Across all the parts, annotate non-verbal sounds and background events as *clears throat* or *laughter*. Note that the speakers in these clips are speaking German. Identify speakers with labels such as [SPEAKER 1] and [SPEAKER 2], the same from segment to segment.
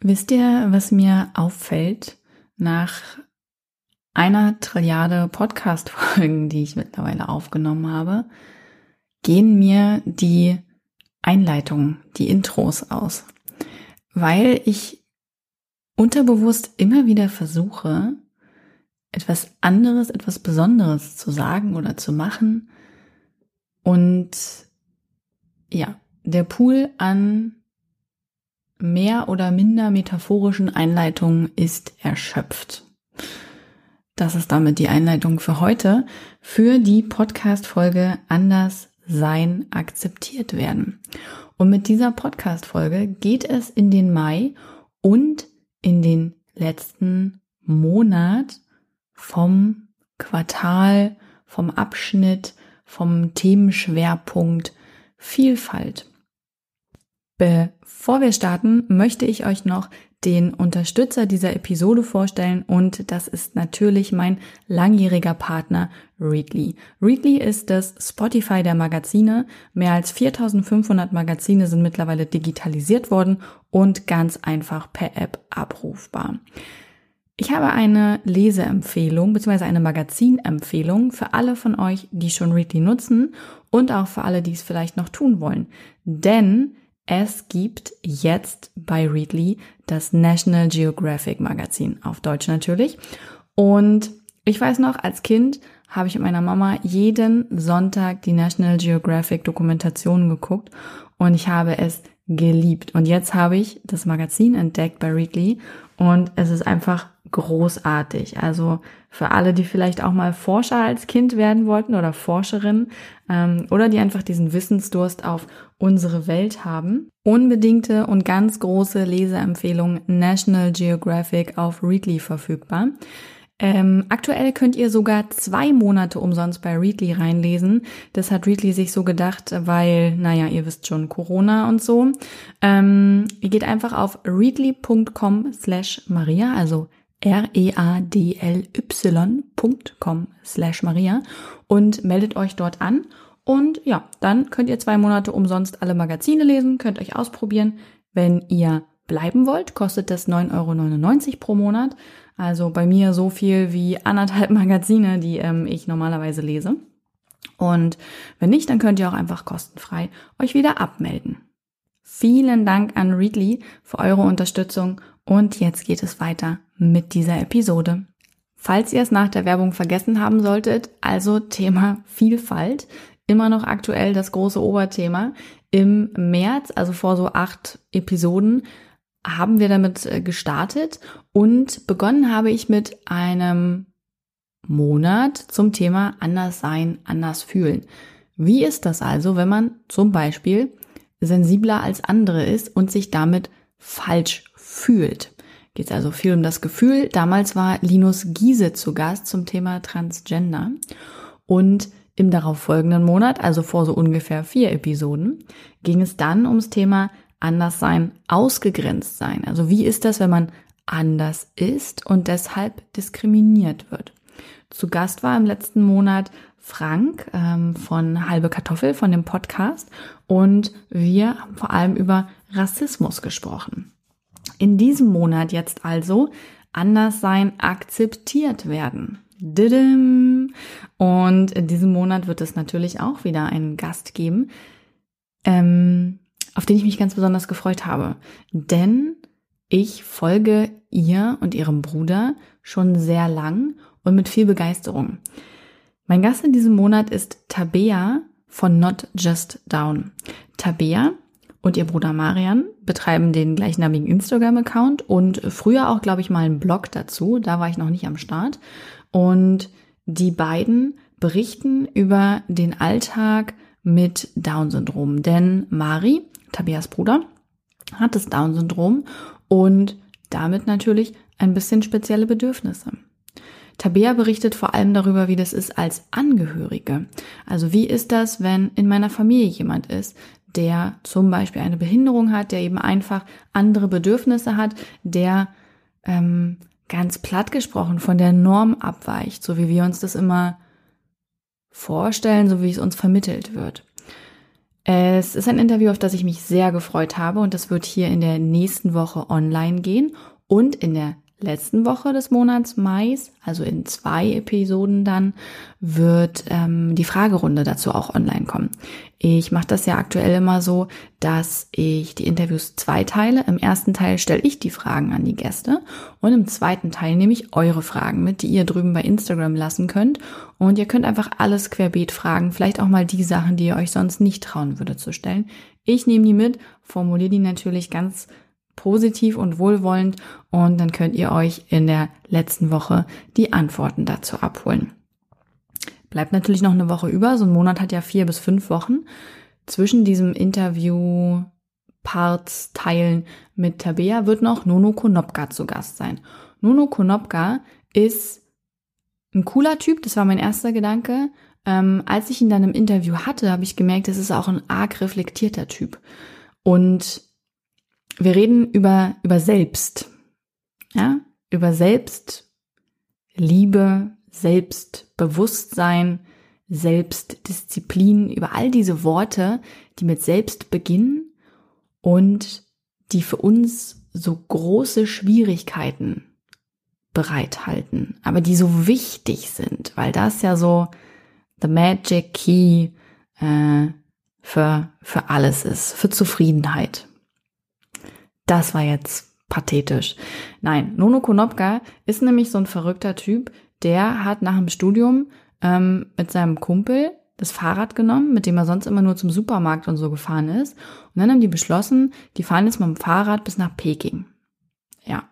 [SPEAKER 1] Wisst ihr, was mir auffällt nach einer Trilliarde Podcast-Folgen, die ich mittlerweile aufgenommen habe, gehen mir die Einleitungen, die Intros aus. Weil ich unterbewusst immer wieder versuche, etwas anderes, etwas Besonderes zu sagen oder zu machen. Und ja, der Pool an mehr oder minder metaphorischen Einleitungen ist erschöpft. Das ist damit die Einleitung für heute für die Podcast-Folge Anders sein akzeptiert werden. Und mit dieser Podcast-Folge geht es in den Mai und in den letzten Monat vom Quartal, vom Abschnitt, vom Themenschwerpunkt Vielfalt. Bevor wir starten, möchte ich euch noch den Unterstützer dieser Episode vorstellen und das ist natürlich mein langjähriger Partner Readly. Readly ist das Spotify der Magazine. Mehr als 4500 Magazine sind mittlerweile digitalisiert worden und ganz einfach per App abrufbar. Ich habe eine Leseempfehlung bzw. eine Magazinempfehlung für alle von euch, die schon Readly nutzen und auch für alle, die es vielleicht noch tun wollen. Denn es gibt jetzt bei Readly das National Geographic Magazin, auf Deutsch natürlich. Und ich weiß noch, als Kind habe ich mit meiner Mama jeden Sonntag die National Geographic Dokumentationen geguckt und ich habe es geliebt. Und jetzt habe ich das Magazin entdeckt bei Readly und es ist einfach großartig. Also für alle, die vielleicht auch mal Forscher als Kind werden wollten oder Forscherin ähm, oder die einfach diesen Wissensdurst auf unsere Welt haben. Unbedingte und ganz große Leseempfehlung National Geographic auf Readly verfügbar. Ähm, aktuell könnt ihr sogar zwei Monate umsonst bei Readly reinlesen. Das hat Readly sich so gedacht, weil, naja, ihr wisst schon, Corona und so. Ähm, ihr geht einfach auf readly.com slash Maria, also r-e-a-d-l-y.com slash Maria und meldet euch dort an. Und ja, dann könnt ihr zwei Monate umsonst alle Magazine lesen, könnt euch ausprobieren. Wenn ihr bleiben wollt, kostet das 9,99 Euro pro Monat. Also bei mir so viel wie anderthalb *laughs* Magazine, die ähm, ich normalerweise lese. Und wenn nicht, dann könnt ihr auch einfach kostenfrei euch wieder abmelden. Vielen Dank an Readly für eure Unterstützung und jetzt geht es weiter mit dieser Episode. Falls ihr es nach der Werbung vergessen haben solltet, also Thema Vielfalt, immer noch aktuell das große Oberthema. Im März, also vor so acht Episoden, haben wir damit äh, gestartet und begonnen habe ich mit einem Monat zum Thema anders sein, anders fühlen. Wie ist das also, wenn man zum Beispiel sensibler als andere ist und sich damit falsch fühlt? Geht es also viel um das Gefühl. Damals war Linus Giese zu Gast zum Thema Transgender und im darauffolgenden Monat, also vor so ungefähr vier Episoden, ging es dann ums Thema anders sein, ausgegrenzt sein. Also wie ist das, wenn man anders ist und deshalb diskriminiert wird? Zu Gast war im letzten Monat Frank ähm, von Halbe Kartoffel von dem Podcast und wir haben vor allem über Rassismus gesprochen. In diesem Monat jetzt also anders sein akzeptiert werden. Und in diesem Monat wird es natürlich auch wieder einen Gast geben, ähm, auf den ich mich ganz besonders gefreut habe. Denn Ich folge ihr und ihrem Bruder schon sehr lang und mit viel Begeisterung. Mein Gast in diesem Monat ist Tabea von Not Just Down. Tabea und ihr Bruder Marian betreiben den gleichnamigen Instagram-Account und früher auch, glaube ich, mal einen Blog dazu. Da war ich noch nicht am Start. Und die beiden berichten über den Alltag mit Down-Syndrom. Denn Mari, Tabeas Bruder, hat das Down-Syndrom und damit natürlich ein bisschen spezielle Bedürfnisse. Tabea berichtet vor allem darüber, wie das ist als Angehörige. Also wie ist das, wenn in meiner Familie jemand ist, der zum Beispiel eine Behinderung hat, der eben einfach andere Bedürfnisse hat, der ähm, ganz platt gesprochen von der Norm abweicht, so wie wir uns das immer vorstellen, so wie es uns vermittelt wird. Es ist ein Interview, auf das ich mich sehr gefreut habe und das wird hier in der nächsten Woche online gehen und in der letzten Woche des Monats Mai, also in zwei Episoden dann, wird ähm, die Fragerunde dazu auch online kommen. Ich mache das ja aktuell immer so, dass ich die Interviews zweiteile. Im ersten Teil stelle ich die Fragen an die Gäste und im zweiten Teil nehme ich eure Fragen mit, die ihr drüben bei Instagram lassen könnt. Und ihr könnt einfach alles querbeet fragen, vielleicht auch mal die Sachen, die ihr euch sonst nicht trauen würdet zu stellen. Ich nehme die mit, formuliere die natürlich ganz positiv und wohlwollend und dann könnt ihr euch in der letzten Woche die Antworten dazu abholen. Bleibt natürlich noch eine Woche über, so ein Monat hat ja vier bis fünf Wochen. Zwischen diesem Interview Parts teilen mit Tabea wird noch Nono Konopka zu Gast sein. Nono Konopka ist ein cooler Typ, das war mein erster Gedanke. Ähm, als ich ihn dann im Interview hatte, habe ich gemerkt, es ist auch ein arg reflektierter Typ. Und wir reden über, über Selbst. Ja, über Selbstliebe, Selbstbewusstsein, Selbstdisziplin, über all diese Worte, die mit Selbst beginnen und die für uns so große Schwierigkeiten bereithalten, aber die so wichtig sind, weil das ja so the magic key äh, für, für alles ist, für Zufriedenheit. Das war jetzt pathetisch. Nein, Nono Konopka ist nämlich so ein verrückter Typ, der hat nach dem Studium ähm, mit seinem Kumpel das Fahrrad genommen, mit dem er sonst immer nur zum Supermarkt und so gefahren ist. Und dann haben die beschlossen, die fahren jetzt mit dem Fahrrad bis nach Peking. Ja.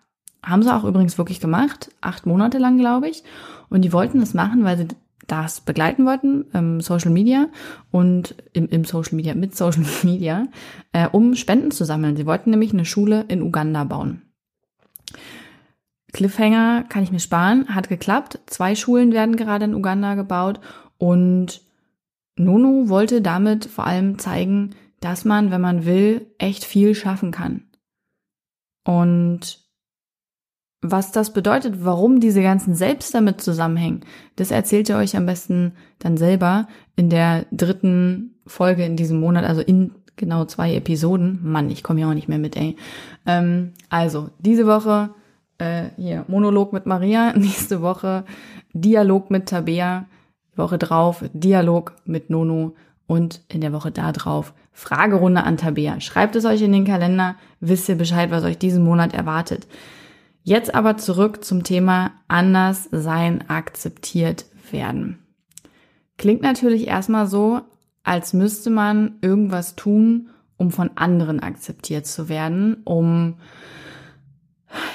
[SPEAKER 1] Haben sie auch übrigens wirklich gemacht. Acht Monate lang, glaube ich. Und die wollten das machen, weil sie das begleiten wollten, ähm, Social Media und im, im Social Media, mit Social *laughs* Media, äh, um Spenden zu sammeln. Sie wollten nämlich eine Schule in Uganda bauen. Cliffhanger kann ich mir sparen, hat geklappt. Zwei Schulen werden gerade in Uganda gebaut und Nono wollte damit vor allem zeigen, dass man, wenn man will, echt viel schaffen kann. Und was das bedeutet, warum diese ganzen Selbst damit zusammenhängen, das erzählt ihr euch am besten dann selber in der dritten Folge in diesem Monat, also in genau zwei Episoden. Mann, ich komme ja auch nicht mehr mit, ey. Ähm, also, diese Woche äh, hier Monolog mit Maria, *laughs* nächste Woche Dialog mit Tabea, Woche drauf Dialog mit Nono und in der Woche da drauf Fragerunde an Tabea. Schreibt es euch in den Kalender, wisst ihr Bescheid, was euch diesen Monat erwartet. Jetzt aber zurück zum Thema anders sein, akzeptiert werden. Klingt natürlich erstmal so, als müsste man irgendwas tun, um von anderen akzeptiert zu werden, um,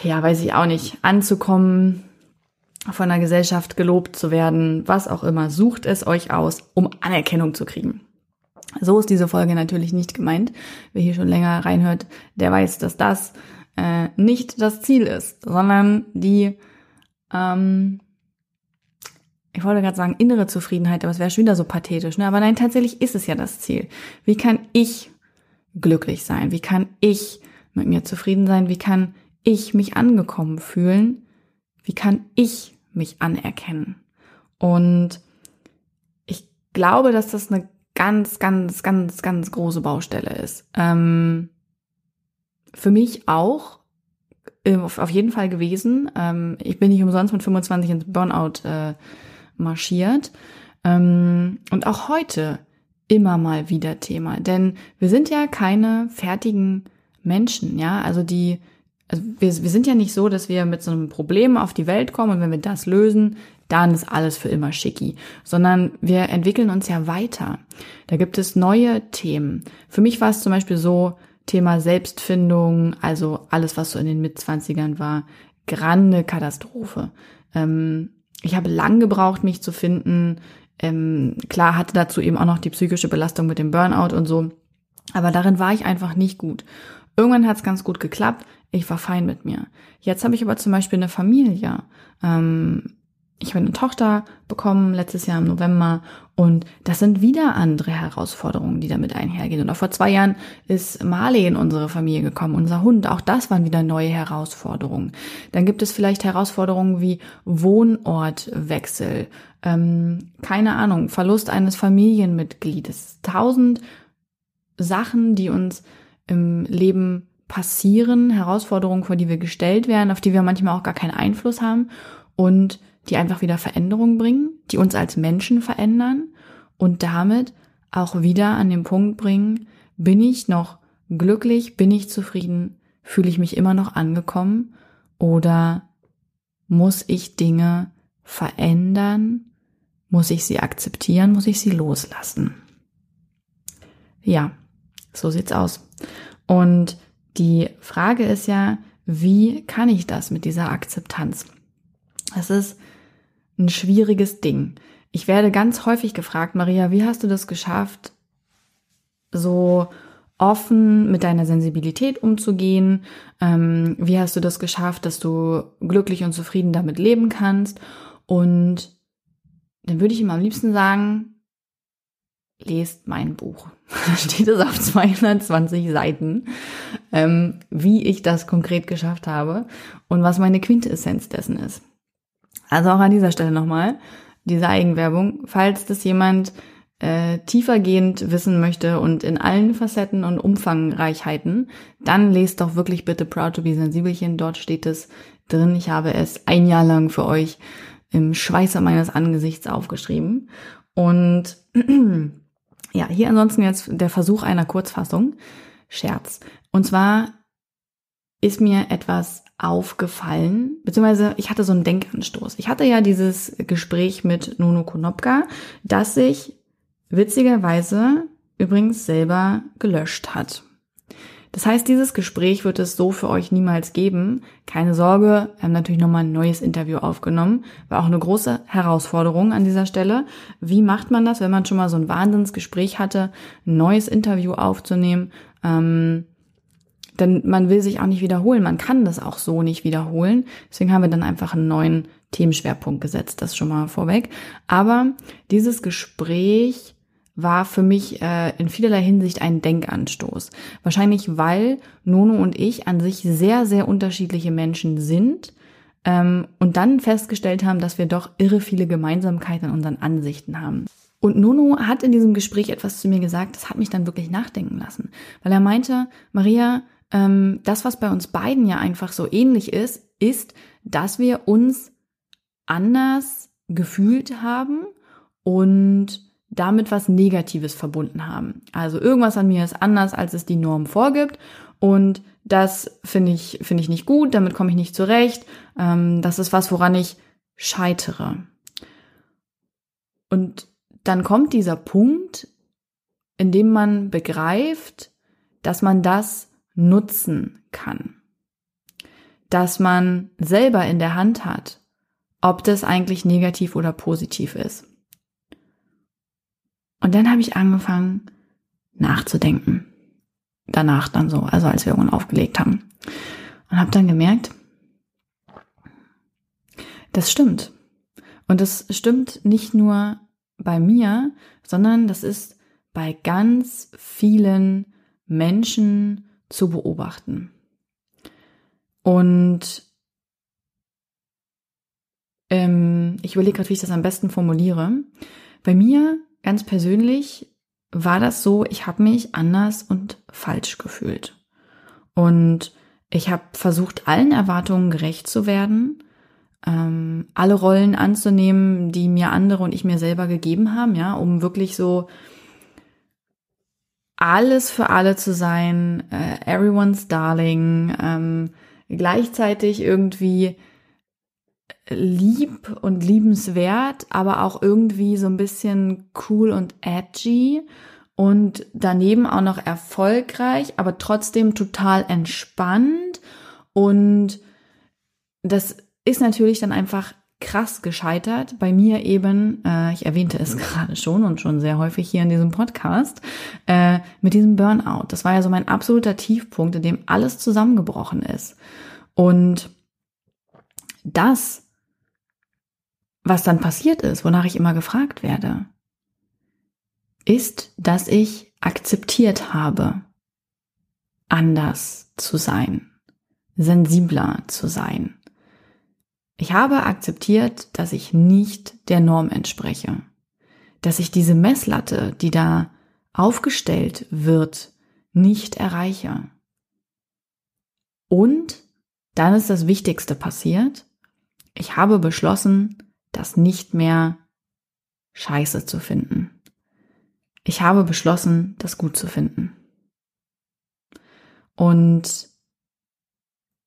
[SPEAKER 1] ja, weiß ich auch nicht, anzukommen, von der Gesellschaft gelobt zu werden, was auch immer. Sucht es euch aus, um Anerkennung zu kriegen. So ist diese Folge natürlich nicht gemeint. Wer hier schon länger reinhört, der weiß, dass das äh, nicht das Ziel ist, sondern die, ähm, ich wollte gerade sagen, innere Zufriedenheit, aber es wäre schon wieder so pathetisch. Ne? Aber nein, tatsächlich ist es ja das Ziel. Wie kann ich glücklich sein? Wie kann ich mit mir zufrieden sein? Wie kann ich mich angekommen fühlen? Wie kann ich mich anerkennen? Und ich glaube, dass das eine ganz, ganz, ganz, ganz große Baustelle ist. Ähm, für mich auch äh, auf jeden Fall gewesen. Ähm, ich bin nicht umsonst mit 25 ins Burnout äh, marschiert. Ähm, und auch heute immer mal wieder Thema. Denn wir sind ja keine fertigen Menschen, ja. Also die also wir, wir sind ja nicht so, dass wir mit so einem Problem auf die Welt kommen und wenn wir das lösen, dann ist alles für immer schicki, sondern wir entwickeln uns ja weiter. Da gibt es neue Themen. Für mich war es zum Beispiel so, Thema Selbstfindung, also alles, was so in den Mitzwanzigern war, grande Katastrophe. Ähm, ich habe lang gebraucht, mich zu finden. Ähm, klar hatte dazu eben auch noch die psychische Belastung mit dem Burnout und so. Aber darin war ich einfach nicht gut. Irgendwann hat es ganz gut geklappt. Ich war fein mit mir. Jetzt habe ich aber zum Beispiel eine Familie. Ähm, ich habe eine Tochter bekommen letztes Jahr im November und das sind wieder andere Herausforderungen, die damit einhergehen. Und auch vor zwei Jahren ist Marley in unsere Familie gekommen, unser Hund. Auch das waren wieder neue Herausforderungen. Dann gibt es vielleicht Herausforderungen wie Wohnortwechsel, ähm, keine Ahnung, Verlust eines Familienmitgliedes. Tausend Sachen, die uns im Leben passieren, Herausforderungen, vor die wir gestellt werden, auf die wir manchmal auch gar keinen Einfluss haben und die einfach wieder Veränderungen bringen, die uns als Menschen verändern und damit auch wieder an den Punkt bringen, bin ich noch glücklich, bin ich zufrieden, fühle ich mich immer noch angekommen oder muss ich Dinge verändern, muss ich sie akzeptieren, muss ich sie loslassen. Ja, so sieht's aus. Und die Frage ist ja, wie kann ich das mit dieser Akzeptanz? Das ist ein schwieriges Ding. Ich werde ganz häufig gefragt, Maria, wie hast du das geschafft, so offen mit deiner Sensibilität umzugehen? Ähm, wie hast du das geschafft, dass du glücklich und zufrieden damit leben kannst? Und dann würde ich ihm am liebsten sagen, lest mein Buch. *laughs* Da steht es auf 220 Seiten, ähm, wie ich das konkret geschafft habe und was meine Quintessenz dessen ist. Also auch an dieser Stelle nochmal diese Eigenwerbung. Falls das jemand äh, tiefergehend wissen möchte und in allen Facetten und Umfangreichheiten, dann lest doch wirklich bitte Proud to be Sensibelchen. Dort steht es drin. Ich habe es ein Jahr lang für euch im Schweiße meines Angesichts aufgeschrieben. Und *clears throat* ja, hier ansonsten jetzt der Versuch einer Kurzfassung. Scherz. Und zwar ist mir etwas aufgefallen, beziehungsweise ich hatte so einen Denkanstoß. Ich hatte ja dieses Gespräch mit Nono Konopka, das sich witzigerweise übrigens selber gelöscht hat. Das heißt, dieses Gespräch wird es so für euch niemals geben. Keine Sorge, wir haben natürlich nochmal ein neues Interview aufgenommen. War auch eine große Herausforderung an dieser Stelle. Wie macht man das, wenn man schon mal so ein Wahnsinnsgespräch hatte, ein neues Interview aufzunehmen? Ähm, denn man will sich auch nicht wiederholen. Man kann das auch so nicht wiederholen. Deswegen haben wir dann einfach einen neuen Themenschwerpunkt gesetzt, das schon mal vorweg. Aber dieses Gespräch war für mich äh, in vielerlei Hinsicht ein Denkanstoß. Wahrscheinlich, weil Nono und ich an sich sehr, sehr unterschiedliche Menschen sind ähm, und dann festgestellt haben, dass wir doch irre viele Gemeinsamkeiten in unseren Ansichten haben. Und Nono hat in diesem Gespräch etwas zu mir gesagt, das hat mich dann wirklich nachdenken lassen, weil er meinte, Maria, ähm, das, was bei uns beiden ja einfach so ähnlich ist, ist, dass wir uns anders gefühlt haben und damit was Negatives verbunden haben. Also irgendwas an mir ist anders, als es die Norm vorgibt. Und das finde ich, finde ich nicht gut, damit komme ich nicht zurecht. Ähm, das ist was, woran ich scheitere. Und dann kommt dieser Punkt, in dem man begreift, dass man das nutzen kann. Dass man selber in der Hand hat, ob das eigentlich negativ oder positiv ist. Und dann habe ich angefangen nachzudenken. Danach dann so, also als wir irgendwann aufgelegt haben. Und habe dann gemerkt, das stimmt. Und das stimmt nicht nur bei mir, sondern das ist bei ganz vielen Menschen zu beobachten. Und ähm, ich überlege gerade, wie ich das am besten formuliere. Bei mir ganz persönlich war das so, ich habe mich anders und falsch gefühlt. Und ich habe versucht, allen Erwartungen gerecht zu werden, ähm, alle Rollen anzunehmen, die mir andere und ich mir selber gegeben haben, ja, um wirklich so alles für alle zu sein, äh, everyone's darling, ähm, gleichzeitig irgendwie lieb und liebenswert, aber auch irgendwie so ein bisschen cool und edgy und daneben auch noch erfolgreich, aber trotzdem total entspannt und das ist natürlich dann einfach krass gescheitert. Bei mir eben, äh, ich erwähnte es *laughs* gerade schon und schon sehr häufig hier in diesem Podcast, äh, mit diesem Burnout. Das war ja so mein absoluter Tiefpunkt, in dem alles zusammengebrochen ist. Und das, was dann passiert ist, wonach ich immer gefragt werde, ist, dass ich akzeptiert habe, anders zu sein, sensibler zu sein, ich habe akzeptiert, dass ich nicht der Norm entspreche, dass ich diese Messlatte, die da aufgestellt wird, nicht erreiche. Und dann ist das Wichtigste passiert. Ich habe beschlossen, das nicht mehr scheiße zu finden. Ich habe beschlossen, das gut zu finden. Und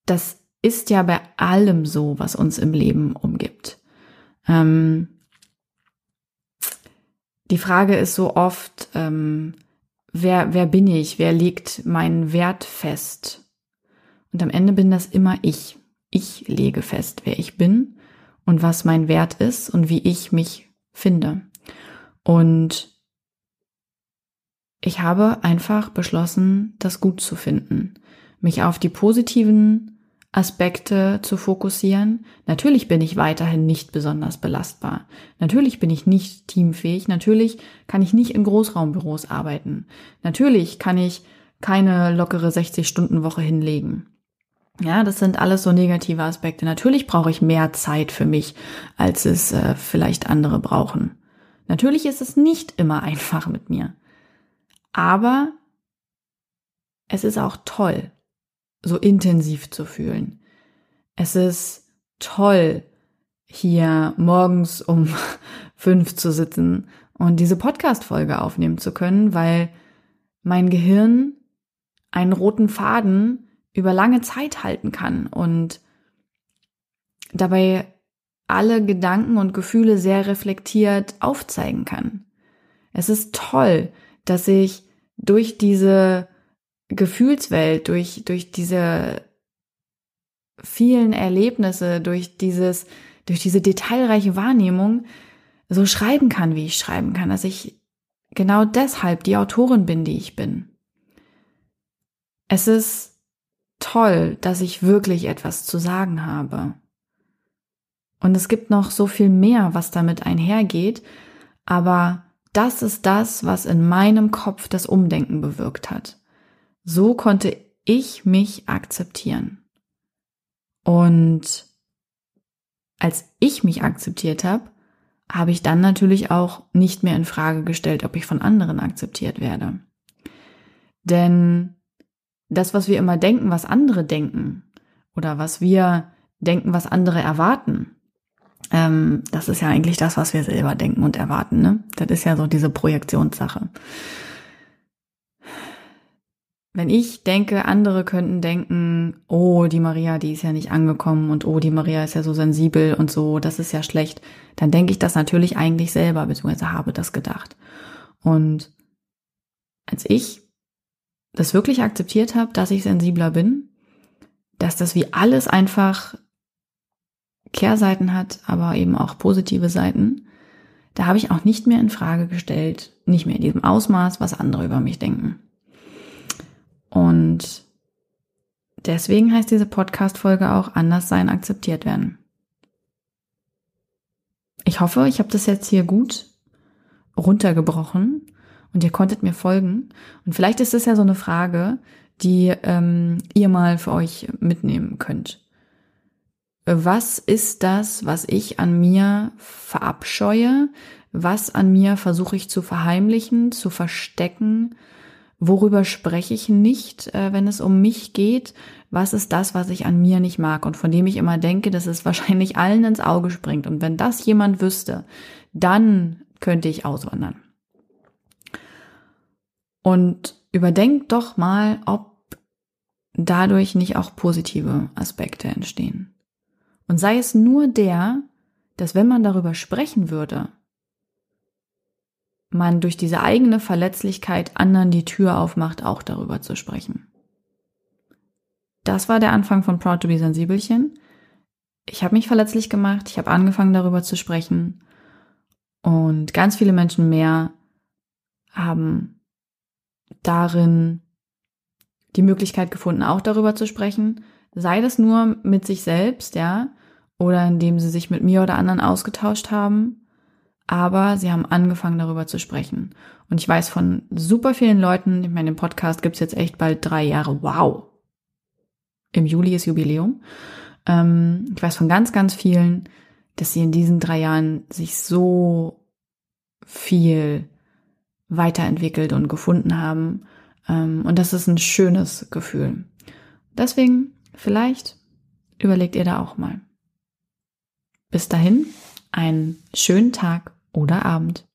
[SPEAKER 1] das ist ja bei allem so, was uns im Leben umgibt. Ähm, die Frage ist so oft, ähm, wer, wer bin ich? Wer legt meinen Wert fest? Und am Ende bin das immer ich. Ich lege fest, wer ich bin und was mein Wert ist und wie ich mich finde. Und ich habe einfach beschlossen, das gut zu finden, mich auf die positiven Aspekte zu fokussieren. Natürlich bin ich weiterhin nicht besonders belastbar. Natürlich bin ich nicht teamfähig. Natürlich kann ich nicht in Großraumbüros arbeiten. Natürlich kann ich keine lockere 60-Stunden-Woche hinlegen. Ja, das sind alles so negative Aspekte. Natürlich brauche ich mehr Zeit für mich, als es äh, vielleicht andere brauchen. Natürlich ist es nicht immer *laughs* einfach mit mir. Aber es ist auch toll so intensiv zu fühlen. Es ist toll, hier morgens um *laughs* fünf zu sitzen und diese Podcast-Folge aufnehmen zu können, weil mein Gehirn einen roten Faden über lange Zeit halten kann und dabei alle Gedanken und Gefühle sehr reflektiert aufzeigen kann. Es ist toll, dass ich durch diese Gefühlswelt, durch, durch diese vielen Erlebnisse, durch dieses, durch diese detailreiche Wahrnehmung so schreiben kann, wie ich schreiben kann, dass ich genau deshalb die Autorin bin, die ich bin. Es ist toll, dass ich wirklich etwas zu sagen habe. Und es gibt noch so viel mehr, was damit einhergeht, aber das ist das, was in meinem Kopf das Umdenken bewirkt hat. So konnte ich mich akzeptieren. Und als ich mich akzeptiert habe, habe ich dann natürlich auch nicht mehr in Frage gestellt, ob ich von anderen akzeptiert werde. Denn das, was wir immer denken, was andere denken, oder was wir denken, was andere erwarten, ähm, das ist ja eigentlich das, was wir selber denken und erwarten. Ne? Das ist ja so diese Projektionssache. Wenn ich denke, andere könnten denken, oh, die Maria, die ist ja nicht angekommen und oh, die Maria ist ja so sensibel und so, das ist ja schlecht, dann denke ich das natürlich eigentlich selber, beziehungsweise habe das gedacht. Und als ich das wirklich akzeptiert habe, dass ich sensibler bin, dass das wie alles einfach Kehrseiten hat, aber eben auch positive Seiten, da habe ich auch nicht mehr in Frage gestellt, nicht mehr in diesem Ausmaß, was andere über mich denken. Und deswegen heißt diese Podcast-Folge auch anders sein, akzeptiert werden. Ich hoffe, ich habe das jetzt hier gut runtergebrochen und ihr konntet mir folgen. Und vielleicht ist es ja so eine Frage, die ähm, ihr mal für euch mitnehmen könnt. Was ist das, was ich an mir verabscheue? Was an mir versuche ich zu verheimlichen, zu verstecken, Worüber spreche ich nicht, äh, wenn es um mich geht? Was ist das, was ich an mir nicht mag und von dem ich immer denke, dass es wahrscheinlich allen ins Auge springt? Und wenn das jemand wüsste, dann könnte ich auswandern. Und überdenkt doch mal, ob dadurch nicht auch positive Aspekte entstehen. Und sei es nur der, dass wenn man darüber sprechen würde, man durch diese eigene Verletzlichkeit anderen die Tür aufmacht, auch darüber zu sprechen. Das war der Anfang von Proud to be Sensibelchen. Ich habe mich verletzlich gemacht, ich habe angefangen darüber zu sprechen und ganz viele Menschen mehr haben darin die Möglichkeit gefunden, auch darüber zu sprechen. Sei das nur mit sich selbst, ja, oder indem sie sich mit mir oder anderen ausgetauscht haben. Aber sie haben angefangen, darüber zu sprechen. Und ich weiß von super vielen Leuten, ich meine, im Podcast gibt's jetzt echt bald drei Jahre. Wow. Im Juli ist Jubiläum. Ähm, ich weiß von ganz, ganz vielen, dass sie in diesen drei Jahren sich so viel weiterentwickelt und gefunden haben. Ähm, und das ist ein schönes Gefühl. Deswegen, vielleicht überlegt ihr da auch mal. Bis dahin, einen schönen Tag oder Abend.